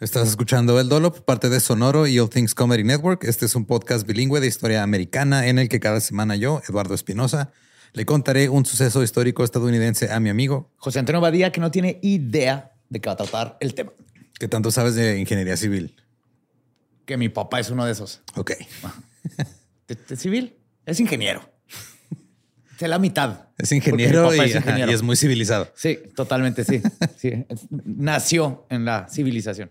Estás escuchando El Dolop, parte de Sonoro y All Things Comedy Network. Este es un podcast bilingüe de historia americana en el que cada semana yo, Eduardo Espinosa, le contaré un suceso histórico estadounidense a mi amigo José Antonio Badía, que no tiene idea de qué va a tratar el tema. ¿Qué tanto sabes de ingeniería civil? Que mi papá es uno de esos. Ok. ¿De, de civil? Es ingeniero. Es la mitad. Es ingeniero y, es ingeniero. y es muy civilizado. Sí, totalmente, sí. sí. Nació en la civilización.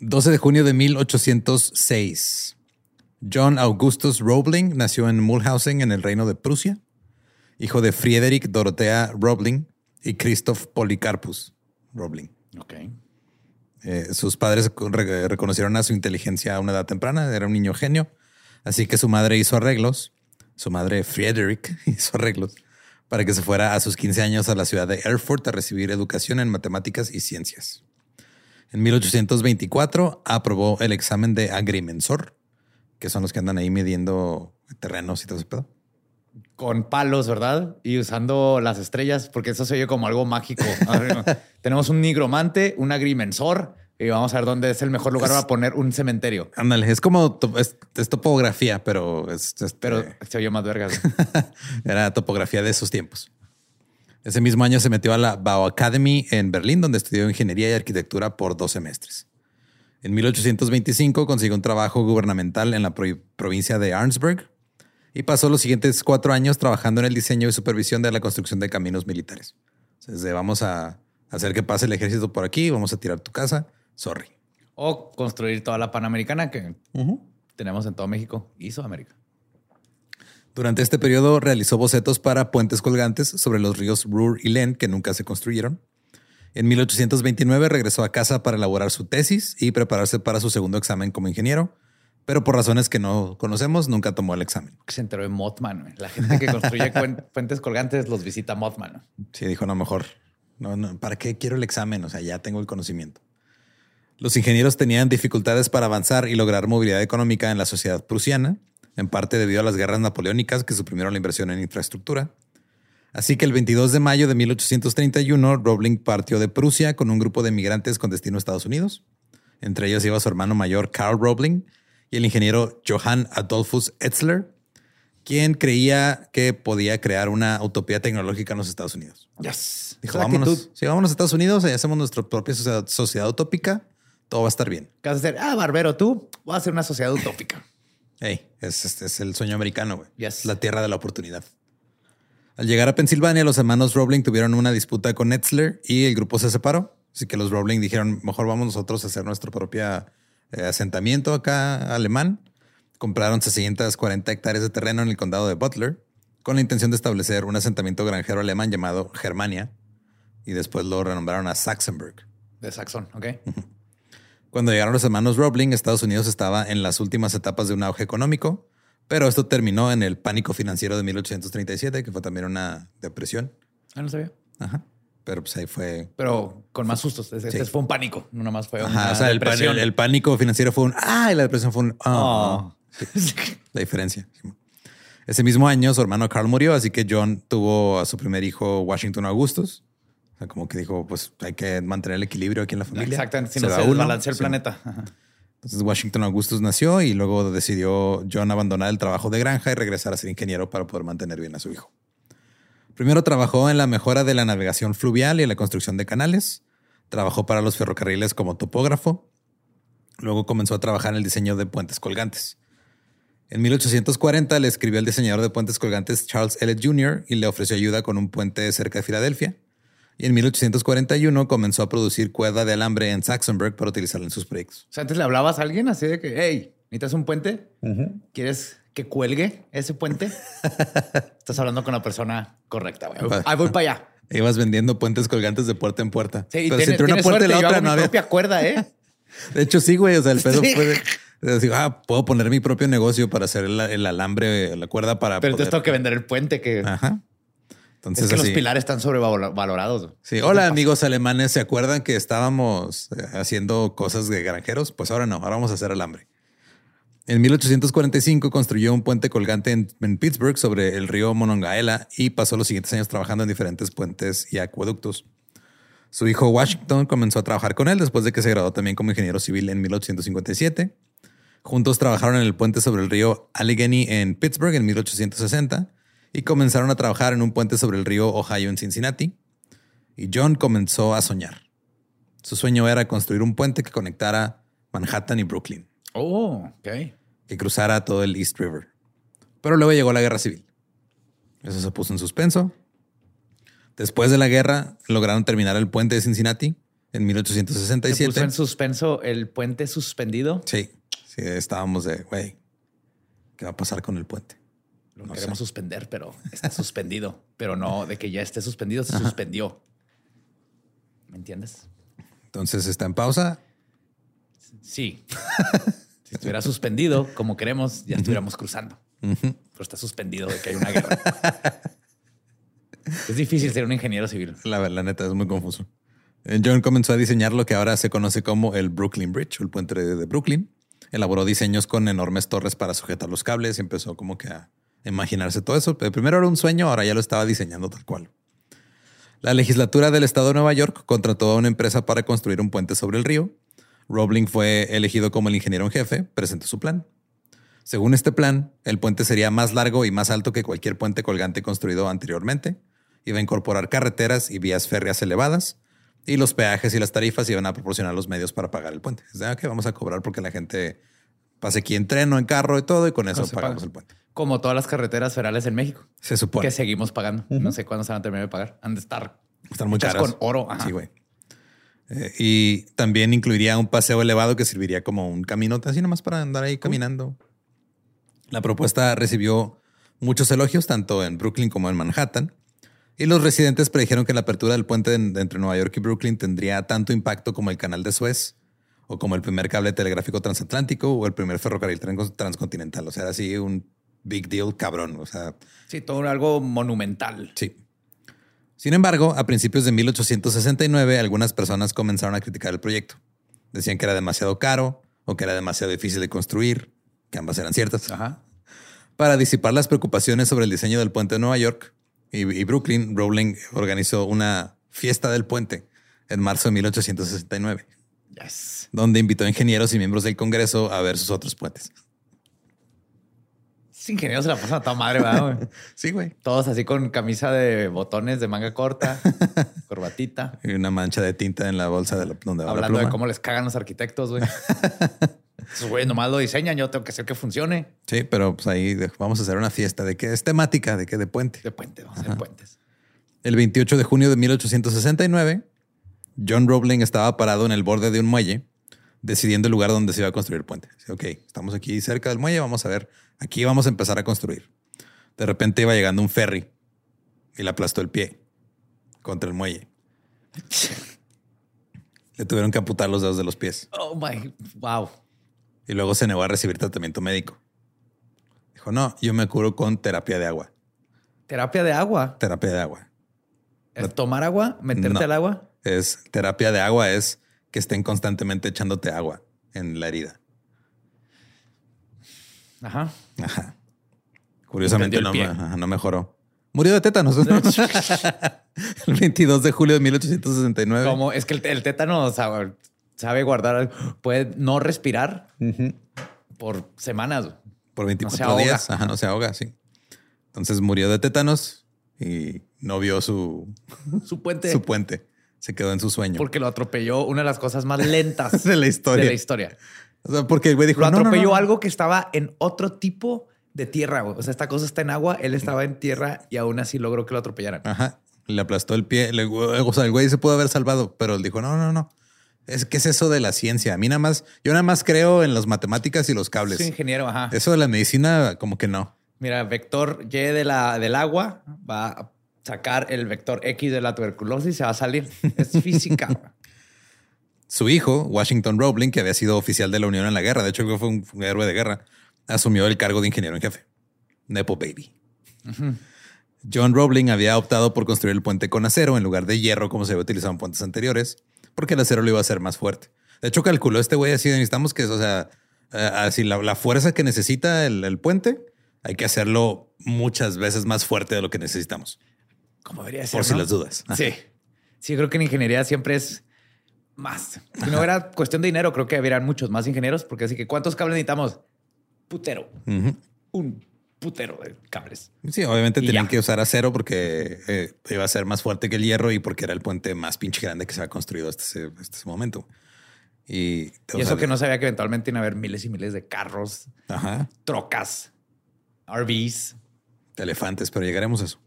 12 de junio de 1806. John Augustus Roebling nació en Mulhausen, en el Reino de Prusia, hijo de Friedrich Dorothea Roebling y Christoph Polycarpus Roebling. Ok. Eh, sus padres re- reconocieron a su inteligencia a una edad temprana, era un niño genio, así que su madre hizo arreglos, su madre Friedrich hizo arreglos para que se fuera a sus 15 años a la ciudad de Erfurt a recibir educación en matemáticas y ciencias. En 1824 aprobó el examen de agrimensor, que son los que andan ahí midiendo terrenos y todo ese pedo. Con palos, ¿verdad? Y usando las estrellas, porque eso se oye como algo mágico. Tenemos un nigromante, un agrimensor, y vamos a ver dónde es el mejor lugar Es- para poner un cementerio. Ándale, es como es, es topografía, pero es, es- Pero eh, se oye más vergas. Era topografía de esos tiempos. Ese mismo año se metió a la Bau Academy en Berlín, donde estudió ingeniería y arquitectura por dos semestres. En 1825 consiguió un trabajo gubernamental en la pro- provincia de Arnsberg y pasó los siguientes cuatro años trabajando en el diseño y supervisión de la construcción de caminos militares. Sea, desde vamos a hacer que pase el ejército por aquí, vamos a tirar tu casa. Sorry. o construir toda la Panamericana que tenemos en todo México y Sudamérica. Durante este periodo realizó bocetos para puentes colgantes sobre los ríos Ruhr y Len que nunca se construyeron. En 1829 regresó a casa para elaborar su tesis y prepararse para su segundo examen como ingeniero, pero por razones que no conocemos nunca tomó el examen. Se enteró de Mothman. La gente que construye puentes colgantes los visita Mothman. Sí, dijo, no, mejor. No, no, ¿para qué quiero el examen? O sea, ya tengo el conocimiento. Los ingenieros tenían dificultades para avanzar y lograr movilidad económica en la sociedad prusiana, en parte debido a las guerras napoleónicas que suprimieron la inversión en infraestructura. Así que el 22 de mayo de 1831, Roebling partió de Prusia con un grupo de migrantes con destino a Estados Unidos. Entre ellos iba su hermano mayor Karl Roebling y el ingeniero Johann Adolphus Etzler, quien creía que podía crear una utopía tecnológica en los Estados Unidos. Yes. Dijo, vámonos, sí, vámonos a Estados Unidos y hacemos nuestra propia sociedad, sociedad utópica. Todo va a estar bien. ¿Qué vas a hacer? Ah, barbero, tú vas a hacer una sociedad utópica. Hey, es, es- es el sueño americano, güey. Yes. La tierra de la oportunidad. Al llegar a Pensilvania, los hermanos Roebling tuvieron una disputa con Etzler y el grupo se separó. Así que los Roebling dijeron, mejor vamos nosotros a hacer nuestro propio eh, asentamiento acá alemán. Compraron 640 hectáreas de terreno en el condado de Butler con la intención de establecer un asentamiento granjero alemán llamado Germania y después lo renombraron a Saxenburg. De Saxon, ¿ok? Cuando llegaron los hermanos Roebling, Estados Unidos estaba en las últimas etapas de un auge económico, pero esto terminó en el pánico financiero de 1837, que fue también una depresión. Ah, no sabía. Ajá. Pero pues ahí fue. Pero con más sustos. Este Sí. fue un pánico. No nada más fue Ajá, una o sea, el, depresión. el- el pánico financiero fue un ah y la depresión fue un ah. Oh. La diferencia. Ese mismo año, su hermano Carl murió, así que John tuvo a su primer hijo, Washington Augustus. Sea, como que dijo, pues hay que mantener el equilibrio aquí en la familia. Exactamente. Si Se no va se uno. desbalancea el Sí. planeta. Ajá. Entonces Washington Augustus nació y luego decidió John abandonar el trabajo de granja y regresar a ser ingeniero para poder mantener bien a su hijo. Primero trabajó en la mejora de la navegación fluvial y en la construcción de canales. Trabajó para los ferrocarriles como topógrafo. Luego comenzó a trabajar en el diseño de puentes colgantes. En 1840 le escribió al diseñador de puentes colgantes Charles Elliott Jr. y le ofreció ayuda con un puente cerca de Filadelfia. Y en 1841 comenzó a producir cuerda de alambre en Saxonburg para utilizarla en sus proyectos. O sea, antes le hablabas a alguien así de que, hey, ¿necesitas un puente? ¿Quieres que cuelgue ese puente? Estás hablando con la persona correcta. güey. Ahí voy para allá. Ibas vendiendo puentes colgantes de puerta en puerta. Sí, Pero si entre una puerta y la otra no había. propia cuerda, ¿eh? De hecho, sí, güey. O sea, el pedo Sí. puede. Decir, ah, puedo poner mi propio negocio para hacer el, el alambre, la cuerda para. Pero entonces poder- tengo que vender el puente que... Ajá. Entonces, es que los pilares están sobrevalorados. Sí, hola amigos alemanes, ¿se acuerdan que estábamos eh, haciendo cosas de granjeros? Pues ahora no, ahora vamos a hacer alambre. En 1845 construyó un puente colgante en, en Pittsburgh sobre el río Monongahela y pasó los siguientes años trabajando en diferentes puentes y acueductos. Su hijo Washington comenzó a trabajar con él después de que se graduó también como ingeniero civil en 1857. Juntos trabajaron en el puente sobre el río Allegheny en Pittsburgh en 1860 y comenzaron a trabajar en un puente sobre el río Ohio en Cincinnati. Y John comenzó a soñar. Su sueño era construir un puente que conectara Manhattan y Brooklyn, Oh, ok. que cruzara todo el East River. Pero luego llegó la guerra civil. Eso se puso en suspenso. Después de la guerra, lograron terminar el puente de Cincinnati en Se 1867. puso en suspenso el puente suspendido. Sí, sí, estábamos de, güey, ¿qué va a pasar con el puente? Lo No queremos sé. suspender, pero está suspendido. pero no de que ya esté suspendido, se suspendió. ¿Me entiendes? Entonces está en pausa. Sí. si estuviera suspendido, como queremos, ya estuviéramos cruzando. Pero está suspendido de que hay una guerra. es difícil ser un ingeniero civil. La, la neta es muy confuso. Eh, John comenzó a diseñar lo que ahora se conoce como el Brooklyn Bridge el puente de Brooklyn. Elaboró diseños con enormes torres para sujetar los cables y empezó como que a imaginarse todo eso. Pero primero era un sueño, ahora ya lo estaba diseñando tal cual. La legislatura del estado de Nueva York contrató a una empresa para construir un puente sobre el río. Roebling fue elegido como el ingeniero en jefe, presentó su plan. Según este plan, el puente sería más largo y más alto que cualquier puente colgante construido anteriormente. Iba a incorporar carreteras y vías férreas elevadas y los peajes y las tarifas iban a proporcionar los medios para pagar el puente. Es que vamos a cobrar porque la gente pase aquí en tren o en carro y todo y con eso pagamos paga. el puente. Como todas las carreteras federales en México. Se supone. Que seguimos pagando. No sé cuándo se van a terminar de pagar. Han de estar Están muy caras. con oro. Ajá. Sí, güey. Eh, y también incluiría un paseo elevado que serviría como un camino así nomás para andar ahí caminando. La propuesta recibió muchos elogios tanto en Brooklyn como en Manhattan. Y los residentes predijeron que la apertura del puente en- entre Nueva York y Brooklyn tendría tanto impacto como el canal de Suez o como el primer cable telegráfico transatlántico o el primer ferrocarril tran- transcontinental. O sea, era así un big deal cabrón. O sea, Sí, todo algo monumental. Sí. Sin embargo, a principios de 1869, algunas personas comenzaron a criticar el proyecto. Decían que era demasiado caro o que era demasiado difícil de construir, que ambas eran ciertas. Ajá. Para disipar las preocupaciones sobre el diseño del puente de Nueva York y, y Brooklyn, Rowling organizó una fiesta del puente en marzo de 1869, Yes. donde invitó a ingenieros y miembros del Congreso a ver sus otros puentes. Ese ingeniero se la pasa a toda madre, ¿verdad, güey? Sí, güey. Todos así con camisa de botones de manga corta, corbatita, Y una mancha de tinta en la bolsa de la, donde va la hablando de pluma. cómo les cagan los arquitectos, güey. Esos güeyes nomás lo diseñan, yo tengo que hacer que funcione. Sí, pero pues ahí de- vamos a hacer una fiesta de que es temática, de que de puente. De puente, vamos a hacer puentes. El 28 de junio de 1869, John Roebling estaba parado en el borde de un muelle, decidiendo el lugar donde se iba a construir el puente. Dice, ok, estamos aquí cerca del muelle, vamos a ver, aquí vamos a empezar a construir. De repente iba llegando un ferry y le aplastó el pie contra el muelle. Le tuvieron que amputar los dedos de los pies Oh my, wow. y luego se negó a recibir tratamiento médico. Dijo, no, yo me curo con terapia de agua. Terapia de agua. Terapia de agua. ¿Es tomar agua? ¿Meterte No. al agua? Es terapia de agua es que estén constantemente echándote agua en la herida. Ajá. Ajá. Curiosamente no, ajá, mejoró. Murió de tétanos. el 22 de julio de 1869. Como es que el, el tétano sabe, sabe guardar, puede no respirar por semanas. Por 24 No se ahoga. días. Ajá, no se ahoga, sí. Entonces murió de tétanos y no vio su, Su puente. su puente. Se quedó en su sueño. Porque lo atropelló una de las cosas más lentas De la historia. de la historia. O sea, porque el güey dijo, Lo "No, no, atropelló no". algo que estaba en otro tipo de tierra. güey. O sea, esta cosa está en agua, él estaba en tierra y aún así logró que lo atropellaran. Ajá. Le aplastó el pie. Le- o sea, el güey se pudo haber salvado, pero él dijo, no, no, no. Es que es eso de la ciencia. A mí nada más, yo nada más creo en las matemáticas y los cables. Soy ingeniero, ajá. Eso de la medicina, como que no. Mira, vector Y de la, del agua va a sacar el vector X de la tuberculosis y se va a salir. Es física. Su hijo, Washington Roebling, que había sido oficial de la Unión en la guerra, de hecho, fue un, un héroe de guerra, asumió el cargo de ingeniero en jefe. Nepo Baby. John Roebling había optado por construir el puente con acero en lugar de hierro, como se había utilizado en puentes anteriores, porque el acero lo iba a hacer más fuerte. De hecho, calculó este güey así: necesitamos que, o sea, eh, así la, la fuerza que necesita el, el puente, hay que hacerlo muchas veces más fuerte de lo que necesitamos. Como debería ser. Por si ¿no? las dudas. Sí. Sí, creo que en ingeniería siempre es más. Si no era cuestión de dinero, creo que habrían muchos más ingenieros, porque así que ¿cuántos cables necesitamos? Putero. Un putero de cables. Sí, obviamente Y tenían ya. que usar acero porque eh, iba a ser más fuerte que el hierro y porque era el puente más pinche grande que se había construido hasta ese, hasta ese momento. Y, eso que no sabía que eventualmente iban a haber miles y miles de carros, Ajá, trocas, RVs. de elefantes, pero llegaremos a eso.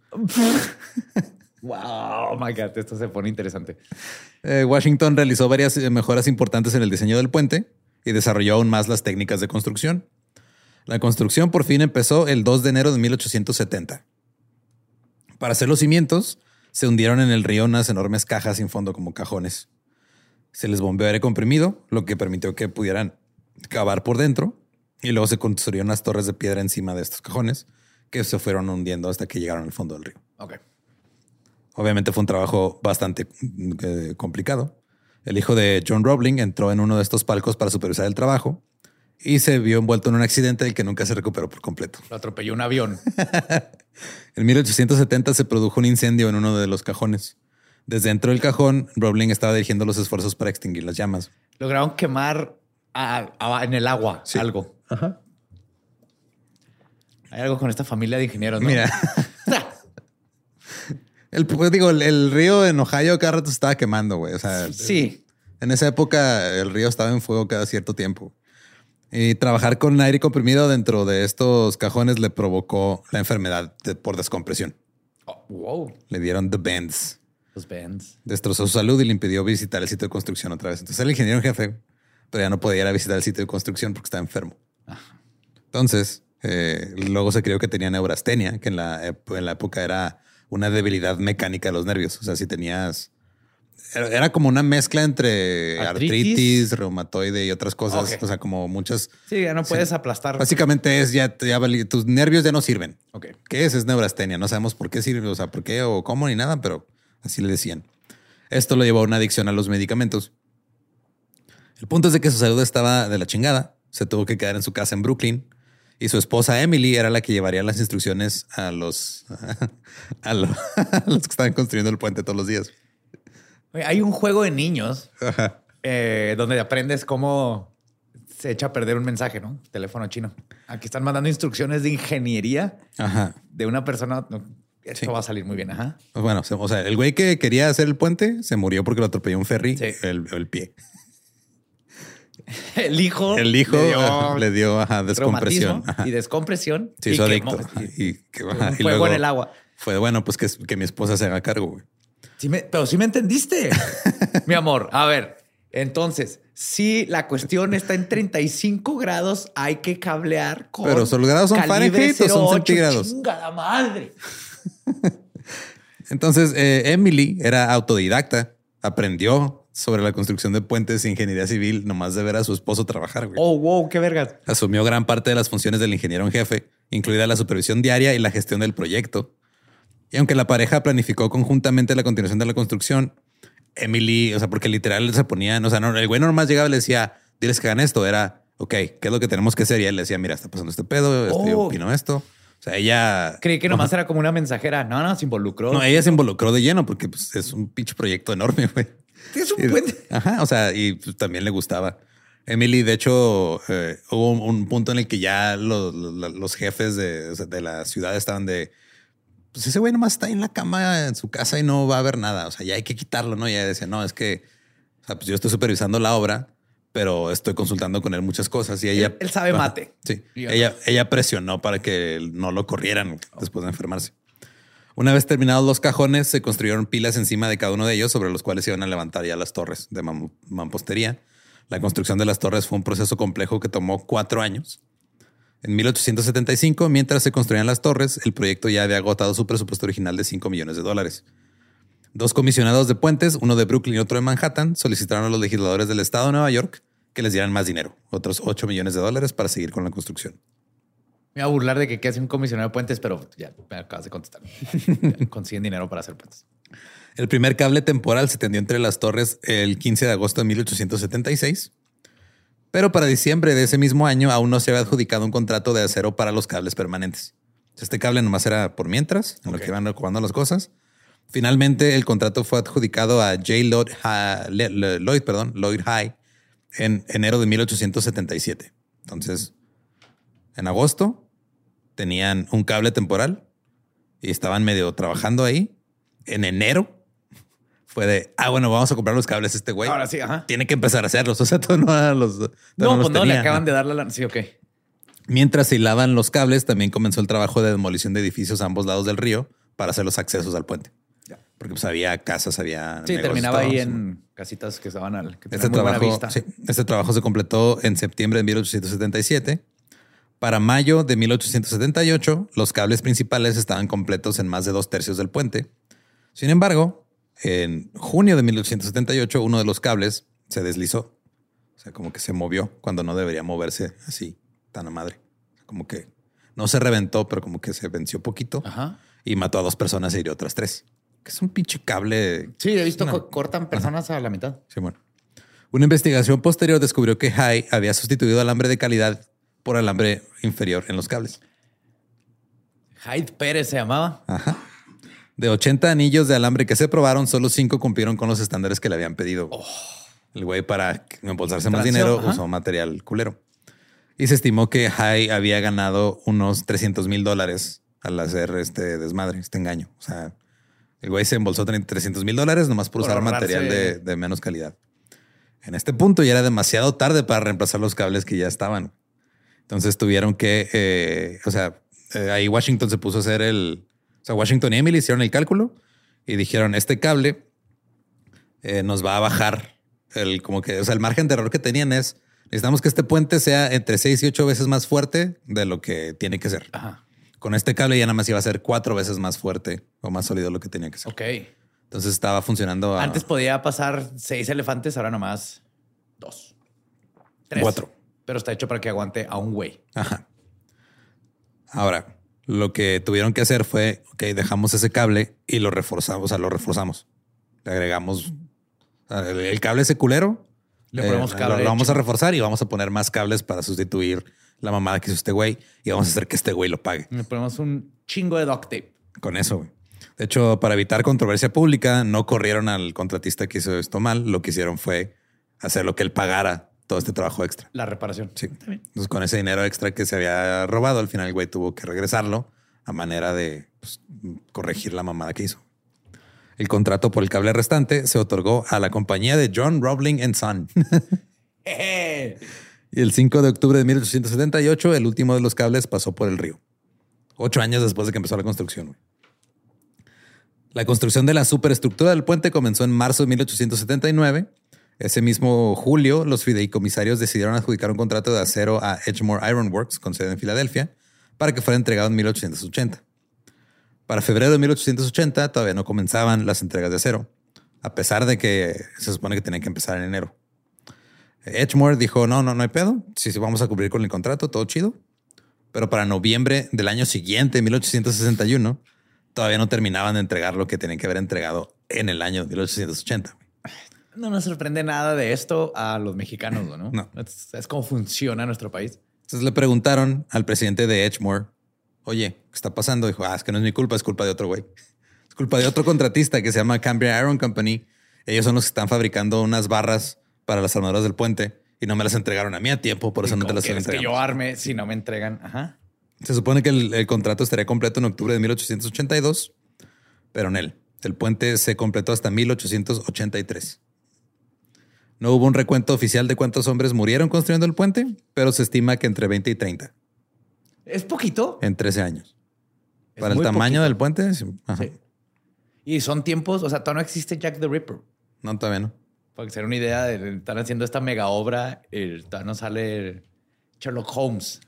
Wow, oh my God, esto se pone interesante. Eh, Washington realizó varias eh, mejoras importantes en el diseño del puente y desarrolló aún más las técnicas de construcción. La construcción por fin empezó el 2 de enero de 1870. Para hacer los cimientos, se hundieron en el río unas enormes cajas sin fondo como cajones. Se les bombeó aire comprimido, lo que permitió que pudieran cavar por dentro y luego se construyeron unas torres de piedra encima de estos cajones que se fueron hundiendo hasta que llegaron al fondo del río. Ok. Obviamente fue un trabajo bastante eh, complicado. El hijo de John Roebling entró en uno de estos palcos para supervisar el trabajo y se vio envuelto en un accidente del que nunca se recuperó por completo. Lo atropelló un avión. En 1870 se produjo un incendio en uno de los cajones. Desde dentro del cajón, Roebling estaba dirigiendo los esfuerzos para extinguir las llamas. Lograron quemar a- a- en el agua Sí. algo. Hay algo con esta familia de ingenieros, ¿no? Mira, el, pues, digo, el, el río en Ohio cada rato estaba quemando, güey. O sea, sí. En esa época el río estaba en fuego cada cierto tiempo. Y trabajar con aire comprimido dentro de estos cajones le provocó la enfermedad de- por descompresión. Oh, wow. Le dieron the bends. Los bands. Destrozó su salud y le impidió visitar el sitio de construcción otra vez. Entonces el ingeniero en jefe, pero ya no podía ir a visitar el sitio de construcción porque estaba enfermo. Entonces, eh, luego se creyó que tenía neurastenia, que en la, en la época era una debilidad mecánica de los nervios. O sea, si tenías... Era, como una mezcla entre Artritis. artritis, reumatoide y otras cosas. O sea, como muchas... Sí, ya no puedes aplastar. Básicamente es ya, ya tus nervios ya no sirven. Ok. ¿Qué es? Es neurastenia. No sabemos por qué sirve, o sea, por qué o cómo ni nada, pero así le decían. Esto lo llevó a una adicción a los medicamentos. El punto es de que su salud estaba de la chingada. Se tuvo que quedar en su casa en Brooklyn y su esposa Emily era la que llevaría las instrucciones a los, a lo- a los que estaban construyendo el puente todos los días. Hay un juego de niños eh, donde aprendes cómo se echa a perder un mensaje, ¿no? Teléfono chino. Aquí están mandando instrucciones de ingeniería Ajá. de una persona. esto Sí. va a salir muy bien. Ajá. Bueno, o sea, el güey que quería hacer el puente se murió porque lo atropelló un ferry, Sí. el, el pie. El hijo. El hijo le dio dio, le dio ajá, descompresión. Ajá. y descompresión. Se y hizo adicto. y- Y, que, un ajá, y fuego luego en el agua. Fue bueno, pues que, que mi esposa se haga cargo. güey. Sí me- pero sí me entendiste, mi amor. A ver, entonces, si la cuestión está en 35 grados, hay que cablear con. Pero, ¿los grados son Fahrenheit o son 08, centígrados? Chingada madre. Entonces, eh, Emily era autodidacta, aprendió sobre la construcción de puentes e ingeniería civil, nomás de ver a su esposo trabajar. güey. Oh, wow, qué vergas. Asumió gran parte de las funciones del ingeniero en jefe, incluida la supervisión diaria y la gestión del proyecto. Y aunque la pareja planificó conjuntamente la continuación de la construcción, Emily, o sea, porque literal se ponían, o sea, no, el güey nomás llegaba y le decía, diles que hagan esto, era, ok, ¿qué es lo que tenemos que hacer? Y él le decía, mira, está pasando este pedo, este, yo Oh. opino esto. O sea, ella... Creí que nomás era como una mensajera. No, no, se involucró. No, ella se involucró de lleno porque pues, es un pinche proyecto enorme, güey. Es un Y- puente. Ajá, o sea, y pues, también le gustaba. Emily, de hecho, eh, hubo un, un punto en el que ya los, los- los jefes de, o sea, de la ciudad estaban de, pues ese güey nomás está ahí en la cama en su casa y no va a haber nada. O sea, ya hay que quitarlo, ¿no? Y ella decía, no, es que, o sea, pues yo estoy supervisando la obra, pero estoy consultando con él muchas cosas y ella... Él, él sabe Ajá. mate. Sí, ella, ella presionó para que no lo corrieran después de enfermarse. Una vez terminados los cajones, se construyeron pilas encima de cada uno de ellos sobre los cuales se iban a levantar ya las torres de mam- mampostería. La construcción de las torres fue un proceso complejo que tomó cuatro años. En 1875, mientras se construían las torres, el proyecto ya había agotado su presupuesto original de 5 millones de dólares. Dos comisionados de puentes, uno de Brooklyn y otro de Manhattan, solicitaron a los legisladores del estado de Nueva York que les dieran más dinero, otros 8 millones de dólares para seguir con la construcción. Me iba a burlar de que qué hace un comisionado de puentes, pero ya me acabas de contestar. Ya Consiguen dinero para hacer puentes. El primer cable temporal se tendió entre las torres el 15 de agosto de 1876, pero para diciembre de ese mismo año aún no se había adjudicado un contrato de acero para los cables permanentes. Este cable nomás era por mientras, en lo Ok. que iban ocupando las cosas. Finalmente, el contrato fue adjudicado a J. Lloyd, Ha- Lloyd, perdón, Lloyd High en enero de 1877. Entonces, en agosto tenían un cable temporal y estaban medio trabajando ahí. En enero fue de, ah, bueno, vamos a comprar los cables este güey. Ahora sí, ajá. Tiene que empezar a hacerlos. O sea, todo no los. No, los pues no, le acaban de dar la lana. Sí, ok. Mientras se hilaban los cables, también comenzó el trabajo de demolición de edificios a ambos lados del río para hacer los accesos al puente. Ya. Porque pues había casas, había. Sí, negocios, terminaba ahí en casitas que estaban al. Que Este trabajo, sí, este trabajo se completó en septiembre de 1877. Para mayo de 1878, los cables principales estaban completos en más de dos tercios del puente. Sin embargo, en junio de 1878, uno de los cables se deslizó. O sea, como que se movió cuando no debería moverse así, tan a madre. Como que no se reventó, pero como que se venció poquito Ajá. y mató a dos personas y hirió otras tres. Que es un pinche cable Sí, he visto Una- que cortan personas a la mitad. Sí, bueno. Una investigación posterior descubrió que High había sustituido alambre de calidad por alambre inferior en los cables. Hyde Pérez se llamaba. Ajá. De 80 anillos de alambre que se probaron, solo 5 cumplieron con los estándares que le habían pedido. El güey para embolsarse más dinero ajá. usó material culero. Y se estimó que High había ganado unos 300 mil dólares al hacer este desmadre, este engaño. O sea, el güey se embolsó 300 mil dólares nomás por Por usar ahorrarse- material de, de menos calidad. En este punto ya era demasiado tarde para reemplazar los cables que ya estaban. Entonces tuvieron que, eh, o sea, eh, ahí Washington se puso a hacer el, o sea, Washington y Emily hicieron el cálculo y dijeron, este cable eh, nos va a bajar el, como que, o sea, el margen de error que tenían es, necesitamos que este puente sea entre seis y ocho veces más fuerte de lo que tiene que ser. Ajá. Con este cable ya nada más iba a ser cuatro veces más fuerte o más sólido lo que tenía que ser. Ok. Entonces estaba funcionando a Antes podía pasar seis elefantes, ahora nomás dos. Tres. Cuatro. Pero está hecho para que aguante a un güey. Ajá. Ahora, lo que tuvieron que hacer fue, ok, dejamos ese cable y lo reforzamos, o sea, lo reforzamos. Le agregamos el, el cable ese culero. Le eh, ponemos cable Lo, vamos a reforzar y vamos a poner más cables para sustituir la mamada que hizo este güey y vamos a hacer que este güey lo pague. Le ponemos un chingo de duct tape. Con eso, güey. De hecho, para evitar controversia pública, no corrieron al contratista que hizo esto mal. Lo que hicieron fue hacer lo que él pagara todo este trabajo extra. La reparación. Sí. Entonces, con ese dinero extra que se había robado, al final el güey tuvo que regresarlo a manera de pues, corregir la mamada que hizo. El contrato por el cable restante se otorgó a la compañía de John Rowling Son. y el 5 de octubre de 1878, el último de los cables pasó por el río. Ocho años después de que empezó la construcción. güey. La construcción de la superestructura del puente comenzó en marzo de 1879. Ese mismo julio, los fideicomisarios decidieron adjudicar un contrato de acero a Edgemore Iron Works, con sede en Filadelfia, para que fuera entregado en 1880. Para febrero de 1880 todavía no comenzaban las entregas de acero, a pesar de que se supone que tenían que empezar en enero. Edgemore dijo, no, no, no hay pedo. Sí, sí, vamos a cumplir con el contrato, todo chido. Pero para noviembre del año siguiente, 1861, todavía no terminaban de entregar lo que tenían que haber entregado en el año 1880. No nos sorprende nada de esto a los mexicanos, ¿no? No. Es, es como funciona nuestro país. Entonces le preguntaron al presidente de Edgemore, oye, ¿qué está pasando? Dijo, ah, es que no es mi culpa, es culpa de otro güey. Es culpa de otro contratista que se llama Cambria Iron Company. Ellos son los que están fabricando unas barras para las armaduras del puente y no me las entregaron a mí a tiempo, por eso no te ¿Cómo las quieres que yo arme si no me entregan? Ajá. Se supone que el, el contrato estaría completo en octubre de 1882, pero en él. El puente se completó hasta 1883. No hubo un recuento oficial de cuántos hombres murieron construyendo el puente, pero se estima que entre 20 y 30 ¿Es poquito? en 13 años. Es Para el tamaño poquito. del puente, sí. Ajá. Sí. Y son tiempos, o sea, todavía no existe Jack the Ripper. no, todavía no. Para que se den una idea de estar haciendo esta mega obra, el, todavía no sale Sherlock Holmes.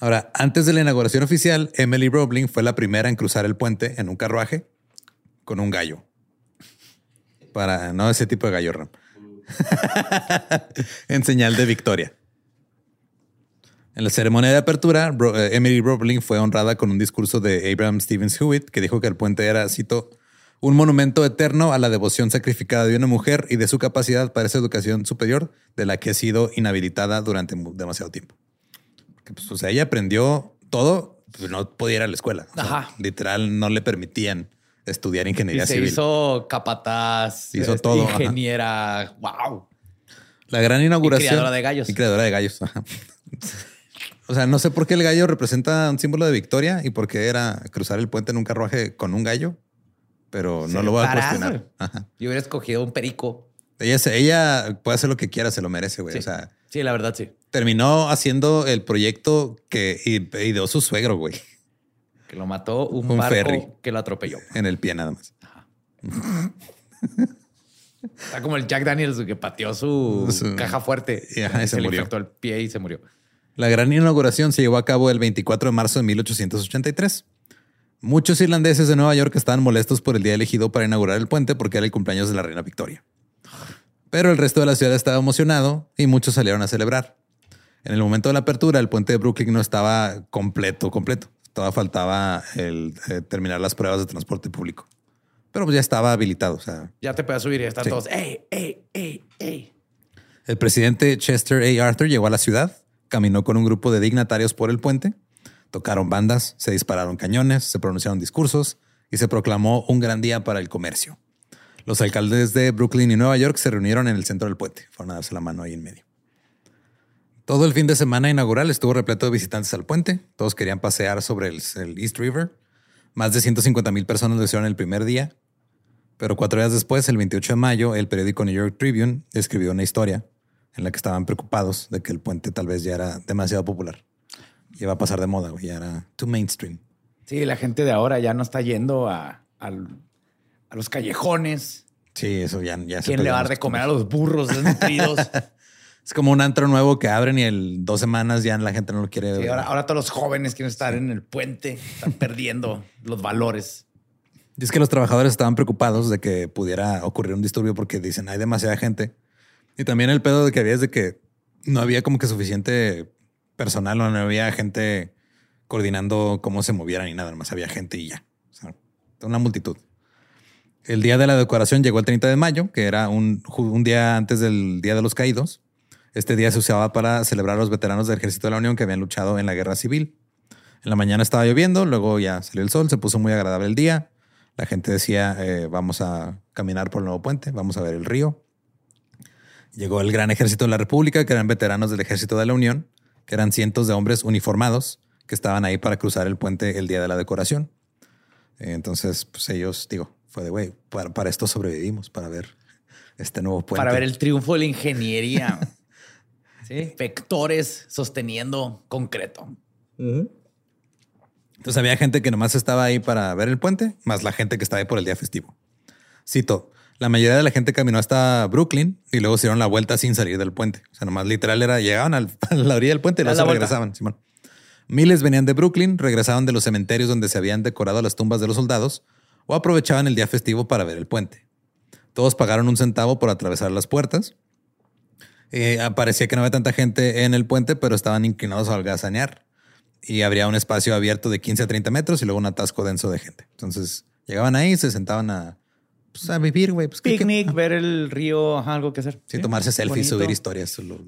Ahora, antes de la inauguración oficial, Emily Roebling fue la primera en cruzar el puente en un carruaje con un gallo. Para no ese tipo de gallo, Ram. en señal de victoria. En la ceremonia de apertura, Bro- eh, Emily Roebling fue honrada con un discurso de Abraham Stevens Hewitt que dijo que el puente era, cito, un monumento eterno a la devoción sacrificada de una mujer y de su capacidad para esa educación superior de la que ha sido inhabilitada durante demasiado tiempo. Pues, o sea, ella aprendió todo, pues no podía ir a la escuela. O sea. Literal, no le permitían estudiar Y ingeniería se civil. hizo capataz, Hizo este, todo, ajá. ingeniera. Wow. La gran inauguración. Y criadora de gallos. Y criadora de gallos. ajá. O sea, no sé por qué el gallo representa un símbolo de victoria y por qué era cruzar el puente en un carruaje con un gallo, pero no lo voy a cuestionar. Ajá. Yo hubiera escogido un perico. Ella, se- ella puede hacer lo que quiera, se lo merece, güey. Sí. O sea, Sí, la verdad, sí. terminó haciendo el proyecto que ide- ideó su suegro, güey, Que lo mató un, Un barco ferry. que lo atropelló. en el pie nada más. Está como el Jack Daniels que pateó su, Su- caja fuerte. Y, ajá, y se le murió. infectó el pie y se murió. La gran inauguración se llevó a cabo el 24 de marzo de 1883. Muchos irlandeses de Nueva York estaban molestos por el día elegido para inaugurar el puente porque era el cumpleaños de la reina Victoria. Pero el resto de la ciudad estaba emocionado y muchos salieron a celebrar. En el momento de la apertura, el puente de Brooklyn no estaba completo, completo. Todavía faltaba el, eh, terminar las pruebas de transporte público. Pero pues ya estaba habilitado. O sea, Ya te puedes subir y están Sí. todos. ¡Ey, ey, ey, ey! El presidente Chester A. Arthur llegó a la ciudad, caminó con un grupo de dignatarios por el puente, tocaron bandas, se dispararon cañones, se pronunciaron discursos y se proclamó un gran día para el comercio. Los alcaldes de Brooklyn y Nueva York se reunieron en el centro del puente, fueron a darse la mano ahí en medio. Todo el fin de semana inaugural estuvo repleto de visitantes al puente. Todos querían pasear sobre el, el East River. Más de 150 mil personas lo hicieron el primer día. Pero cuatro días después, el 28 de mayo, el periódico New York Tribune escribió una historia en la que estaban preocupados de que el puente tal vez ya era demasiado popular. Iba a pasar de moda, ya era too mainstream. Sí, la gente de ahora ya no está yendo a, al- a los callejones. Sí, eso ya, ya se Quieren perdió le dar de comer a los burros desnutridos. Es como un antro nuevo que abren y en dos semanas ya la gente no lo quiere. Sí, ver. ahora, ahora todos los jóvenes quieren estar en el puente, están perdiendo los valores. Y es que los trabajadores estaban preocupados de que pudiera ocurrir un disturbio porque dicen hay demasiada gente. Y también el pedo de que había es de que no había como que suficiente personal o no había gente coordinando cómo se movieran ni nada, más había gente y ya. O sea, una multitud. El día de la decoración llegó el 30 de mayo, que era un, un día antes del Día de los Caídos. Este día se usaba para celebrar a los veteranos del Ejército de la Unión que habían luchado en la Guerra Civil. En la mañana estaba lloviendo, luego ya salió el sol, se puso muy agradable el día. La gente decía, eh, vamos a caminar por el nuevo puente, vamos a ver el río. Llegó el Gran Ejército de la República, que eran veteranos del Ejército de la Unión, que eran cientos de hombres uniformados que estaban ahí para cruzar el puente el día de la decoración. Eh, Entonces, pues ellos, digo, fue de, güey, para, para esto sobrevivimos, para ver este nuevo puente. Para ver el triunfo de la ingeniería. sí. Vectores sosteniendo concreto. Entonces había gente que nomás estaba ahí para ver el puente, más la gente que estaba ahí por el día festivo. Cito, la mayoría de la gente caminó hasta Brooklyn y luego se dieron la vuelta sin salir del puente. O sea, nomás literal era, llegaban al- a la orilla del puente y luego se regresaban. Simón. Miles venían de Brooklyn, regresaban de los cementerios donde se habían decorado las tumbas de los soldados o aprovechaban el día festivo para ver el puente. Todos pagaron un centavo por atravesar las puertas. Eh, parecía que no había tanta gente en el puente, pero estaban inclinados a holgazanear y habría un espacio abierto de 15 a 30 metros y luego un atasco denso de gente. Entonces llegaban ahí, se sentaban a, pues, a vivir, güey. Pues, ¿qué- qué- Picnic, ver el río, ajá, algo que hacer. Sí, tomarse selfies, bonito. subir historias, lo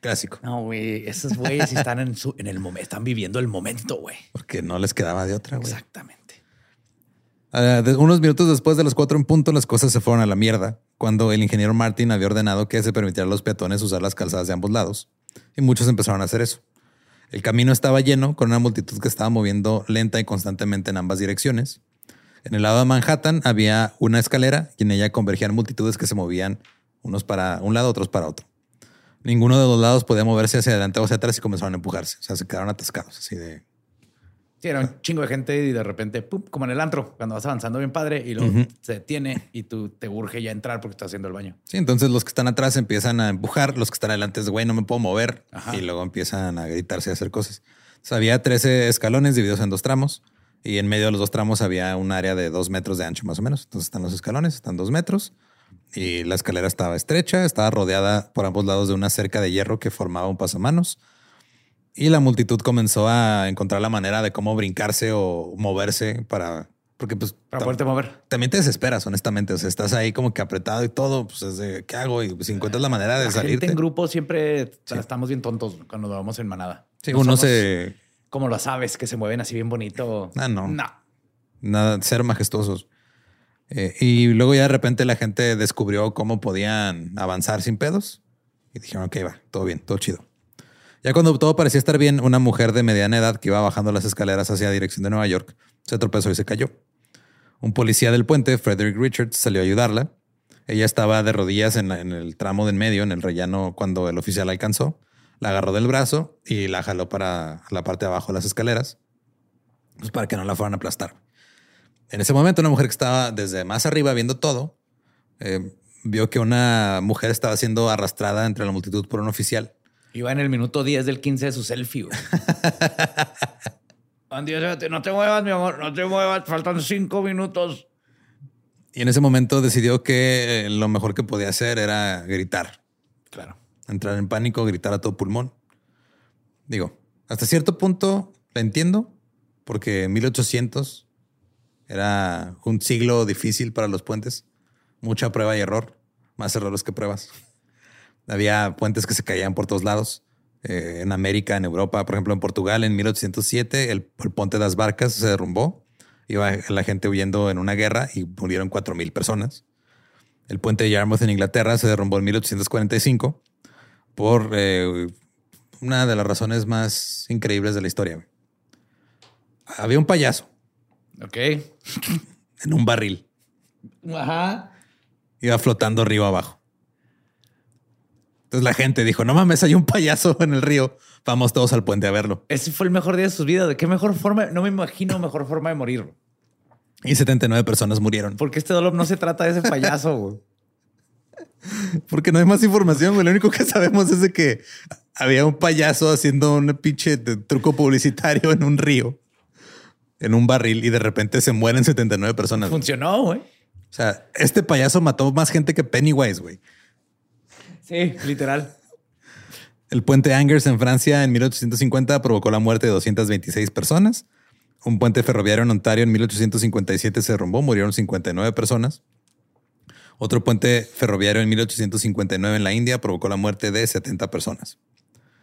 clásico. No, güey, esos güeyes están en, su, en el momento, están viviendo el momento, güey. Porque no les quedaba de otra, güey. Exactamente. Ah, unos minutos después de las cuatro en punto, las cosas se fueron a la mierda cuando el ingeniero Martin había ordenado que se permitiera a los peatones usar las calzadas de ambos lados. Y muchos empezaron a hacer eso. El camino estaba lleno con una multitud que estaba moviendo lenta y constantemente en ambas direcciones. En el lado de Manhattan había una escalera y en ella convergían multitudes que se movían unos para un lado, otros para otro. Ninguno de los lados podía moverse hacia adelante o hacia atrás y comenzaron a empujarse. O sea, se quedaron atascados así de Sí, era un chingo de gente y de repente, ¡pum! como en el antro, cuando vas avanzando bien padre y luego se detiene y tú te urge ya entrar porque estás haciendo el baño. Sí, entonces los que están atrás empiezan a empujar, los que están adelante es, güey, no me puedo mover. Y luego empiezan a gritarse y a hacer cosas. había 13 escalones divididos en dos tramos y en medio de los dos tramos había un área de dos metros de ancho más o menos. Entonces están los escalones, están dos metros y la escalera estaba estrecha, estaba rodeada por ambos lados de una cerca de hierro que formaba un pasamanos y la multitud comenzó a encontrar la manera de cómo brincarse o moverse para porque pues para poderte mover. También te desesperas, honestamente. O sea, estás ahí como que apretado y todo. Pues es de qué hago y si encuentras la manera de salir. en grupo siempre estamos bien tontos cuando vamos en manada. Sí, uno se como lo sabes que se mueven así bien bonito. Ah, no, no, nada, ser majestuosos. Eh, y luego ya de repente la gente descubrió cómo podían avanzar sin pedos y dijeron, ok, va, todo bien, todo chido. Ya cuando todo parecía estar bien, una mujer de mediana edad que iba bajando las escaleras hacia la dirección de Nueva York se tropezó y se cayó. Un policía del puente, Frederick Richards, salió a ayudarla. Ella estaba de rodillas en, el tramo de en medio, en el rellano, cuando el oficial la alcanzó. La agarró del brazo y la jaló para la parte de abajo de las escaleras, pues para que no la fueran a aplastar. En ese momento, una mujer que estaba desde más arriba viendo todo, eh, vio que una mujer estaba siendo arrastrada entre la multitud por un oficial Iba en el minuto 10 del 15 de su selfie. Andy, no te muevas, mi amor, no te muevas, faltan cinco minutos. Y en ese momento decidió que eh, lo mejor que podía hacer era gritar. Claro. Entrar en pánico, gritar a todo pulmón. Digo, hasta cierto punto la entiendo, porque 1800 era un siglo difícil para los puentes. Mucha prueba y error, más errores que pruebas. Había puentes que se caían por todos lados. Eh, en América, en Europa, por ejemplo, en Portugal, en 1807, el, puente de las barcas se derrumbó. Iba la gente huyendo en una guerra y murieron 4.000 personas. El puente de Yarmouth en Inglaterra se derrumbó en 1845 por eh, una de las razones más increíbles de la historia. Había un payaso. Ok. En un barril. Ajá. Iba flotando río abajo. Entonces la gente dijo, no mames, hay un payaso en el río. Vamos todos al puente a verlo. Ese fue el mejor día de sus vidas. ¿De qué mejor forma? No me imagino mejor forma de morir. Y 79 personas murieron. Porque este dolor no se trata de ese payaso. Porque no hay más información. Güey. Lo único que sabemos es de que había un payaso haciendo un pinche truco publicitario en un río, en un barril, y de repente se mueren 79 personas. Funcionó, güey. O sea, este payaso mató más gente que Pennywise, güey. Sí, literal. El puente Angers en Francia en 1850 provocó la muerte de 226 personas. Un puente ferroviario en Ontario en 1857 se derrumbó, murieron 59 personas. Otro puente ferroviario en 1859 en la India provocó la muerte de 70 personas.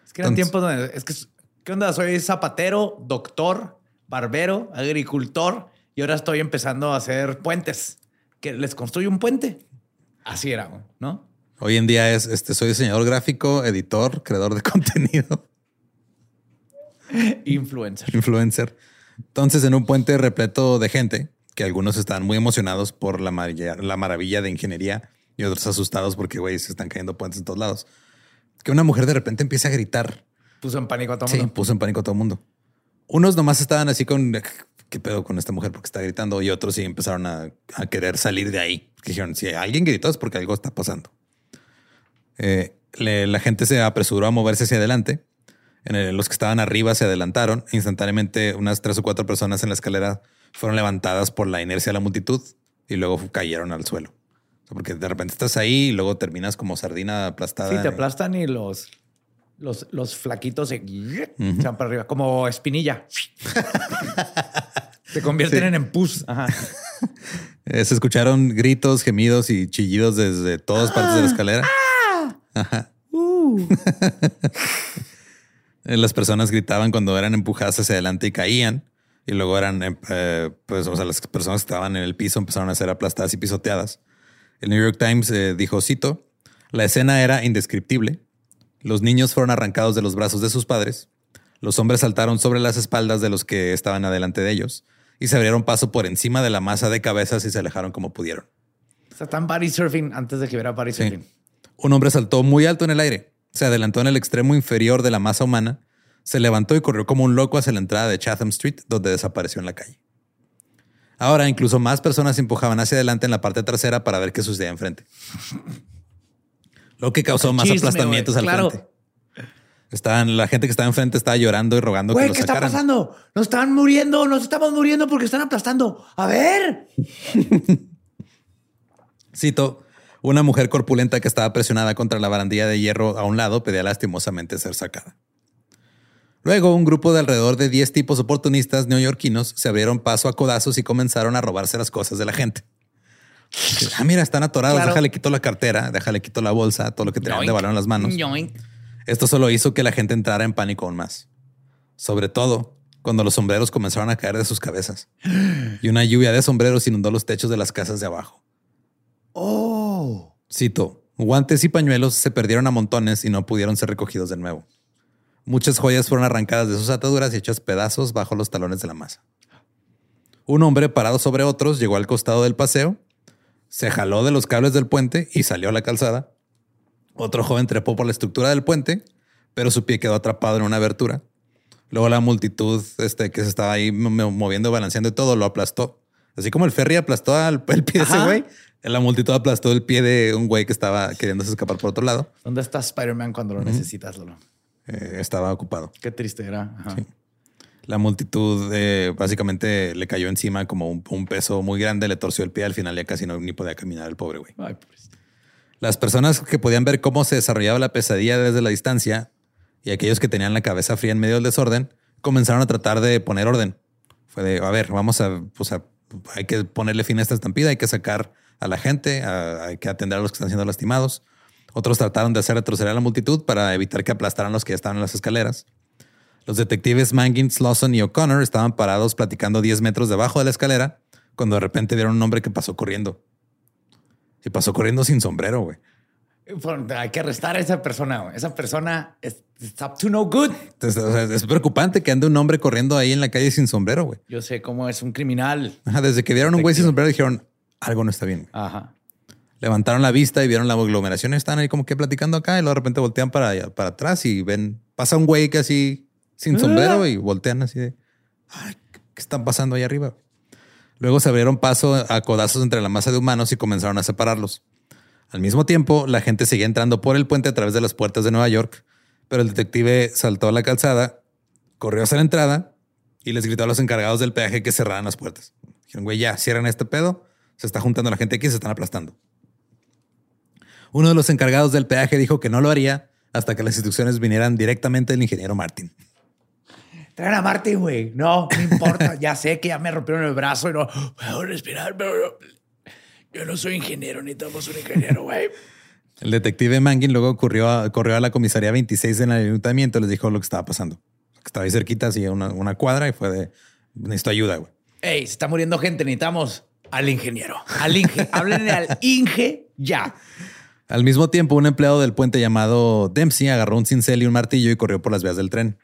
Es que eran tiempos donde es que ¿qué onda? Soy zapatero, doctor, barbero, agricultor y ahora estoy empezando a hacer puentes. Que les construyo un puente. Así era, ¿no? Hoy en día es, este, soy diseñador gráfico, editor, creador de contenido. Influencer. Influencer. Entonces, en un puente repleto de gente, que algunos están muy emocionados por la maravilla, la maravilla de ingeniería y otros asustados porque, güey, se están cayendo puentes en todos lados. Que una mujer de repente empieza a gritar. Puso en pánico a todo el mundo. Puso en pánico a todo el mundo. Unos nomás estaban así con qué pedo con esta mujer porque está gritando y otros sí empezaron a, a querer salir de ahí. Que dijeron, si alguien gritó es porque algo está pasando. Eh, la gente se apresuró a moverse hacia adelante. En los que estaban arriba se adelantaron. Instantáneamente, unas tres o cuatro personas en la escalera fueron levantadas por la inercia de la multitud y luego cayeron al suelo. porque de repente estás ahí y luego terminas como sardina aplastada. Sí, te aplastan y los, los, los flaquitos se, van para arriba, como espinilla. se convierten en empus. Eh, se escucharon gritos, gemidos y chillidos desde todas partes de la escalera. Uh. Las personas gritaban cuando eran empujadas hacia adelante y caían. Y luego eran, em, eh, pues, o sea, las personas que estaban en el piso empezaron a ser aplastadas y pisoteadas. El New York Times eh, dijo, cito, la escena era indescriptible. Los niños fueron arrancados de los brazos de sus padres. Los hombres saltaron sobre las espaldas de los que estaban adelante de ellos y se abrieron paso por encima de la masa de cabezas y se alejaron como pudieron. O sea, están body surfing antes de que hubiera body surfing. Un hombre saltó muy alto en el aire, se adelantó en el extremo inferior de la masa humana, se levantó y corrió como un loco hacia la entrada de Chatham Street, donde desapareció en la calle. Ahora, incluso más personas se empujaban hacia adelante en la parte trasera para ver qué sucedía enfrente. Lo que causó más Chisme, aplastamientos güey, al frente. Estaban, la gente que estaba enfrente estaba llorando y rogando que ¿qué está pasando? Nos están muriendo, nos estamos muriendo porque están aplastando. A ver. Cito, una mujer corpulenta que estaba presionada contra la barandilla de hierro a un lado pedía lastimosamente ser sacada. Luego, un grupo de alrededor de 10 tipos oportunistas neoyorquinos se abrieron paso a codazos y comenzaron a robarse las cosas de la gente. Ah, mira, están atorados. Claro. Déjale quito la cartera, déjale quito la bolsa, todo lo que tenían de valor en las manos. Yoink. Esto solo hizo que la gente entrara en pánico aún más. Sobre todo cuando los sombreros comenzaron a caer de sus cabezas y una lluvia de sombreros inundó los techos de las casas de abajo. Cito, guantes y pañuelos se perdieron a montones y no pudieron ser recogidos de nuevo. Muchas joyas fueron arrancadas de sus ataduras y hechas pedazos bajo los talones de la masa. Un hombre parado sobre otros llegó al costado del paseo, se jaló de los cables del puente y salió a la calzada. Otro joven trepó por la estructura del puente, pero su pie quedó atrapado en una abertura. Luego la multitud este, que se estaba ahí mo- moviendo, balanceando y todo, lo aplastó. Así como el ferry aplastó al, el pie de ese güey, la multitud aplastó el pie de un güey que estaba queriéndose escapar por otro lado. ¿Dónde está Spider-Man cuando lo necesitas, Lolo? Eh, estaba ocupado. Qué triste era. Ajá. La multitud eh, básicamente le cayó encima como un, un peso muy grande, le torció el pie. Al final ya casi no ni podía caminar el pobre güey. Ay. Las personas que podían ver cómo se desarrollaba la pesadilla desde la distancia y aquellos que tenían la cabeza fría en medio del desorden comenzaron a tratar de poner orden. Fue de, a ver, vamos a, pues a- hay que ponerle fin a esta estampida, hay que sacar a la gente, a- hay que atender a los que están siendo lastimados. Otros trataron de hacer retroceder a la multitud para evitar que aplastaran los que ya estaban en las escaleras. Los detectives Mangin, Lawson y O'Connor estaban parados platicando 10 metros debajo de la escalera cuando de repente vieron un hombre que pasó corriendo. Y pasó corriendo sin sombrero, güey. Hay que arrestar a esa persona. güey. Esa persona es up to no good. Entonces, o sea, es preocupante que ande un hombre corriendo ahí en la calle sin sombrero, güey. Yo sé cómo es un criminal. Ajá, Desde que vieron un güey sin sombrero dijeron, algo no está bien. Ajá. Levantaron la vista y vieron la aglomeración. y Están ahí como que platicando acá y luego de repente voltean para, para atrás y ven, pasa un güey que así sin sombrero y voltean así de, "Ay, ¿qué están pasando ahí arriba? Luego se abrieron paso a codazos entre la masa de humanos y comenzaron a separarlos. Al mismo tiempo, la gente seguía entrando por el puente a través de las puertas de Nueva York, pero el detective saltó a la calzada, corrió hacia la entrada y les gritó a los encargados del peaje que cerraran las puertas. Dijeron, güey, ya, cierran este pedo, se está juntando la gente aquí y se están aplastando. Uno de los encargados del peaje dijo que no lo haría hasta que las instrucciones vinieran directamente del ingeniero Martin. Traen a Martín, güey. No, no importa. ya sé que ya me rompieron el brazo y no puedo respirar, pero yo no soy ingeniero, necesitamos un ingeniero, güey. El detective Mangin luego corrió a, corrió a la comisaría 26 en el ayuntamiento y les dijo lo que estaba pasando. Que estaba ahí cerquita, así una, una cuadra y fue de, necesito ayuda, güey. Ey, se está muriendo gente, necesitamos al ingeniero. Al Inge. Háblenle al Inge ya. Al mismo tiempo, un empleado del puente llamado Dempsey agarró un cincel y un martillo y corrió por las vías del tren.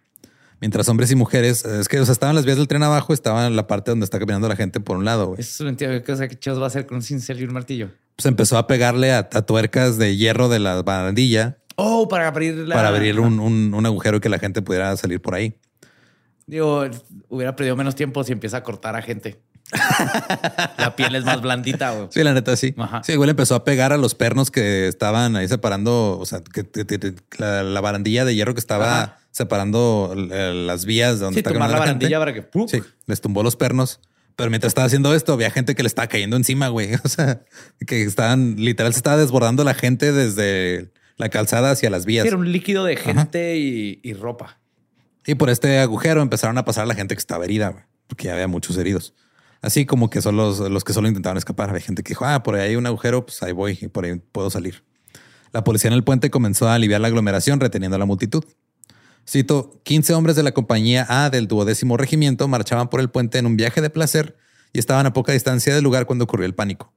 Mientras hombres y mujeres, es que o sea, estaban las vías del tren abajo, estaba en la parte donde está caminando la gente por un lado. Eso no entiendo qué cosa que chos va a hacer con un cincel y un martillo. Pues empezó a pegarle a, a tuercas de hierro de la barandilla Oh, para abrir la... para abrir un, un- un agujero y que la gente pudiera salir por ahí. Digo, hubiera perdido menos tiempo si empieza a cortar a gente. la piel es más blandita, güey. Sí, la neta, sí. Ajá. Sí, igual empezó a pegar a los pernos que estaban ahí separando, o sea, que, que- que- la, la barandilla de hierro que estaba Ajá. separando eh, las vías donde Sí, está tomar la gente. barandilla para que... Sí, les tumbó los pernos. Pero mientras estaba haciendo esto, había gente que le estaba cayendo encima, güey. O sea, que estaban, literal, se estaba desbordando la gente desde la calzada hacia las vías. Sí, era un líquido de gente y, y ropa. Y por este agujero empezaron a pasar la gente que estaba herida, güey, porque ya había muchos heridos. Así como que son los, los que solo intentaban escapar. Había gente que dijo, ah, por ahí hay un agujero, pues ahí voy y por ahí puedo salir. La policía en el puente comenzó a aliviar la aglomeración reteniendo a la multitud. Cito, 15 hombres de la compañía A del duodécimo regimiento marchaban por el puente en un viaje de placer y estaban a poca distancia del lugar cuando ocurrió el pánico.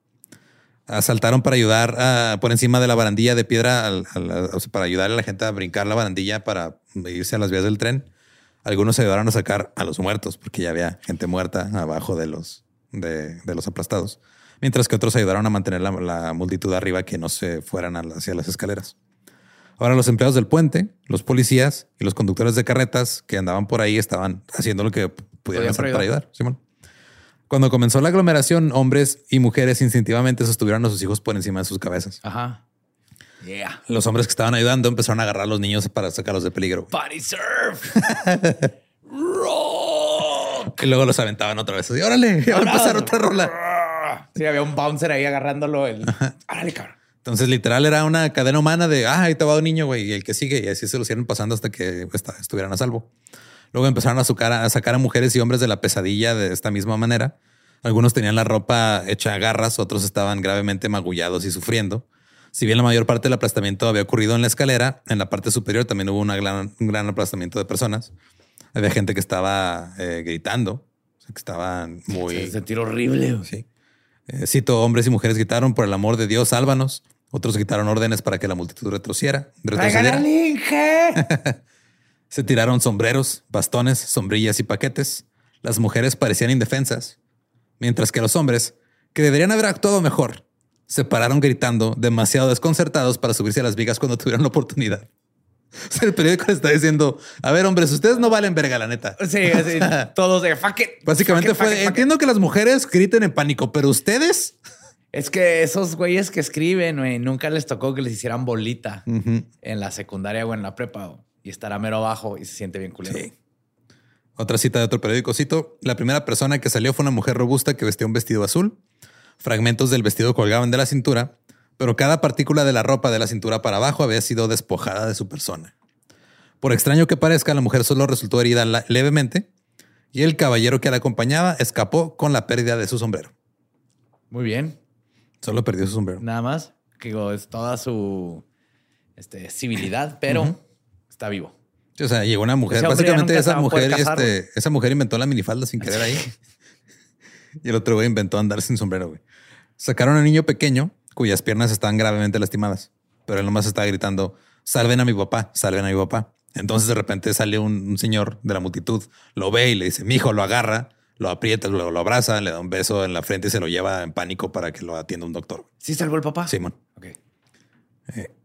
Asaltaron para ayudar a- por encima de la barandilla de piedra, para ayudar a la gente a brincar la barandilla para irse a las vías del tren. Algunos ayudaron a sacar a los muertos porque ya había gente muerta abajo de los, de, de los aplastados, mientras que otros ayudaron a mantener la, la multitud arriba que no se fueran hacia las escaleras. Ahora los empleados del puente, los policías y los conductores de carretas que andaban por ahí estaban haciendo lo que pudieran hacer para ayudar. Simón. Cuando comenzó la aglomeración, hombres y mujeres instintivamente sostuvieron a sus hijos por encima de sus cabezas. Ajá. Yeah. Los hombres que estaban ayudando empezaron a agarrar a los niños para sacarlos de peligro. Body surf. Y luego los aventaban otra vez. Así, órale, ya va a empezar otra rola. Sí, había un bouncer ahí agarrándolo. El... Órale, cabrón. Entonces, literal, era una cadena humana de, ah, ahí te va un niño, güey, y el que sigue. Y así se lo hicieron pasando hasta que estuvieran a salvo. Luego empezaron a, sacar a sacar a mujeres y hombres de la pesadilla de esta misma manera. Algunos tenían la ropa hecha a garras, otros estaban gravemente magullados y sufriendo. Si bien la mayor parte del aplastamiento había ocurrido en la escalera, en la parte superior también hubo una gran- un gran aplastamiento de personas. Había gente que estaba eh, gritando, que estaban muy... Se sentir horrible. Sí. Eh, cito, hombres y mujeres gritaron, por el amor de Dios, sálvanos. Otros gritaron órdenes para que la multitud retrociera. ¡Traigan retrocediera. al Inge! Se tiraron sombreros, bastones, sombrillas y paquetes. Las mujeres parecían indefensas, mientras que los hombres, que deberían haber actuado mejor, se pararon gritando, demasiado desconcertados para subirse a las vigas cuando tuvieron la oportunidad. O sea, el periódico está diciendo, a ver, hombres, ustedes no valen verga, la neta. Sí, todos de fuck it. Básicamente fuck it, fue, fuck it, fuck it". entiendo que las mujeres griten en pánico, pero ustedes... Es que esos güeyes que escriben, güey, nunca les tocó que les hicieran bolita en la secundaria o en la prepa. güey, Y estará mero abajo y se siente bien culero. Sí. Otra cita de otro periódico, cito, la primera persona que salió fue una mujer robusta que vestía un vestido azul. Fragmentos del vestido colgaban de la cintura, pero cada partícula de la ropa de la cintura para abajo había sido despojada de su persona. Por extraño que parezca, la mujer solo resultó herida levemente y el caballero que la acompañaba escapó con la pérdida de su sombrero. Muy bien. Solo perdió su sombrero. Nada más. Que digo, es toda su este, civilidad, pero está vivo. O sea, llegó una mujer. Básicamente esa mujer, este, esa mujer inventó la minifalda sin querer ahí. y el otro güey inventó andar sin sombrero, güey. Sacaron a un niño pequeño cuyas piernas estaban gravemente lastimadas, pero él nomás estaba gritando, salven a mi papá, salven a mi papá. Entonces de repente sale un, un señor de la multitud, lo ve y le dice, mi hijo lo agarra, lo aprieta, luego lo abraza, le da un beso en la frente y se lo lleva en pánico para que lo atienda un doctor. ¿Sí salvó el papá? Simón. Ok.